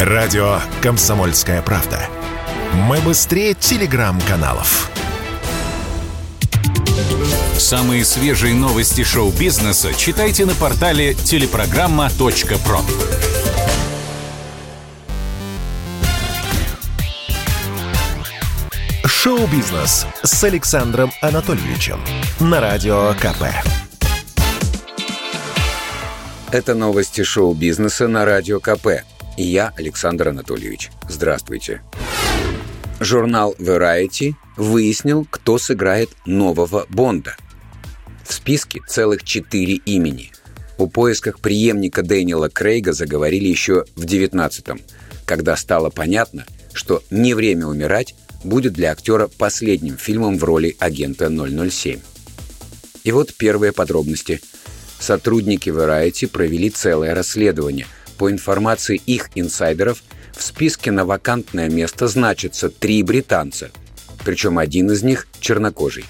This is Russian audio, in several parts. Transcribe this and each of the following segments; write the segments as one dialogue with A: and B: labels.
A: Радио «Комсомольская правда». Мы быстрее телеграм-каналов.
B: Самые свежие новости шоу-бизнеса читайте на портале телепрограмма.про.
A: Шоу-бизнес с Александром Анатольевичем на Радио КП.
C: Это новости шоу-бизнеса на Радио КП. И я, Александр Анатольевич. Здравствуйте. Журнал Variety выяснил, кто сыграет нового Бонда. В списке целых четыре имени. О поисках преемника Дэниела Крейга заговорили еще в 19-м, когда стало понятно, что «Не время умирать» будет для актера последним фильмом в роли агента 007. И вот первые подробности. Сотрудники Variety провели целое расследование. По информации их инсайдеров, в списке на вакантное место значится три британца, причем один из них чернокожий.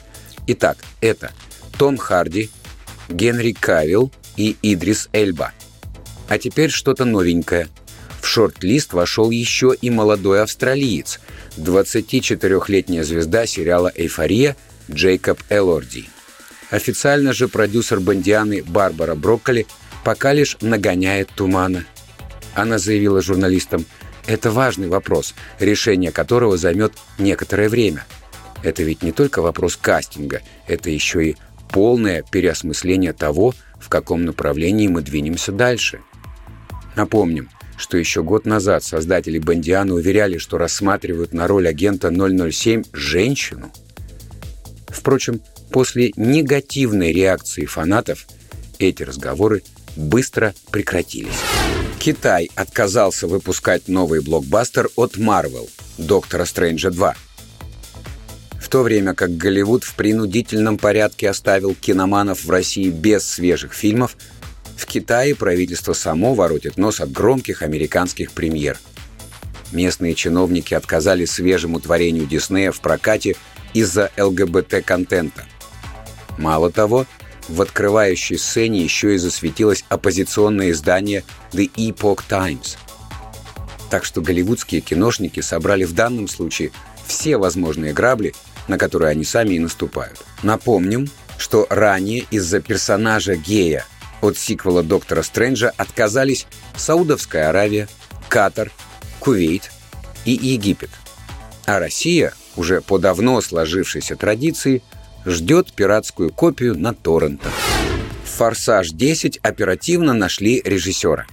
C: Итак, это Том Харди, Генри Кавилл и Идрис Эльба. А теперь что-то новенькое. В шорт-лист вошел еще и молодой австралиец, 24-летняя звезда сериала «Эйфория» Джейкоб Элорди. Официально же продюсер Бондианы Барбара Брокколи пока лишь нагоняет тумана. Она заявила журналистам, это важный вопрос, решение которого займет некоторое время. Это ведь не только вопрос кастинга, это еще и полное переосмысление того, в каком направлении мы двинемся дальше. Напомним, что еще год назад создатели Бондиана уверяли, что рассматривают на роль агента 007 женщину. Впрочем, после негативной реакции фанатов эти разговоры быстро прекратились. Китай отказался выпускать новый блокбастер от Marvel «Доктора Стрэнджа 2». В то время как Голливуд в принудительном порядке оставил киноманов в России без свежих фильмов, в Китае правительство само воротит нос от громких американских премьер. Местные чиновники отказали свежему творению Диснея в прокате из-за ЛГБТ-контента. Мало того, в открывающей сцене еще и засветилось оппозиционное издание The Epoch Times. Так что голливудские киношники собрали в данном случае все возможные грабли, на которые они сами и наступают. Напомним, что ранее из-за персонажа гея от сиквела «Доктора Стрэнджа» отказались Саудовская Аравия, Катар, Кувейт и Египет. А Россия, уже по давно сложившейся традиции, ждет пиратскую копию на торрентах. «Форсаж 10» оперативно нашли режиссера.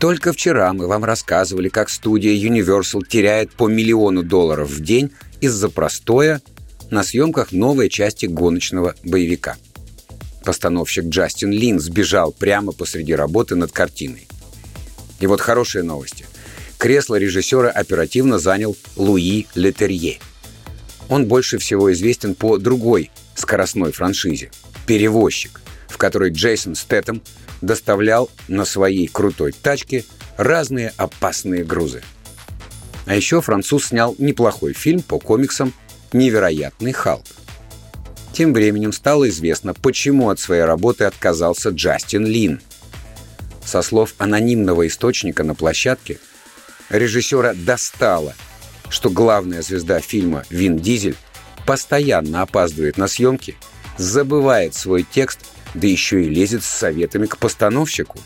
C: Только вчера мы вам рассказывали, как студия Universal теряет по миллиону долларов в день из-за простоя на съемках новой части гоночного боевика. Постановщик Джастин Лин сбежал прямо посреди работы над картиной. И вот хорошие новости. Кресло режиссера оперативно занял Луи Летерье – он больше всего известен по другой скоростной франшизе «Перевозчик», в которой Джейсон Стэттем доставлял на своей крутой тачке разные опасные грузы. А еще француз снял неплохой фильм по комиксам «Невероятный Халк». Тем временем стало известно, почему от своей работы отказался Джастин Лин. Со слов анонимного источника на площадке, режиссера достало – что главная звезда фильма Вин Дизель постоянно опаздывает на съемки, забывает свой текст, да еще и лезет с советами к постановщику.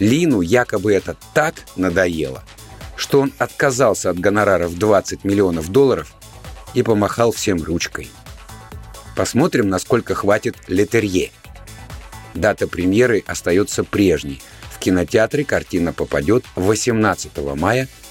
C: Лину якобы это так надоело, что он отказался от гонорара в 20 миллионов долларов и помахал всем ручкой. Посмотрим, насколько хватит Летерье. Дата премьеры остается прежней. В кинотеатре картина попадет 18 мая –